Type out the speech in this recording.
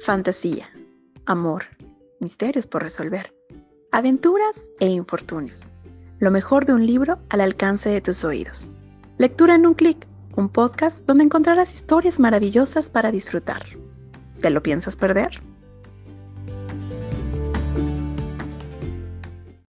fantasía, amor, misterios por resolver, aventuras e infortunios. Lo mejor de un libro al alcance de tus oídos. Lectura en un clic, un podcast donde encontrarás historias maravillosas para disfrutar. ¿Te lo piensas perder?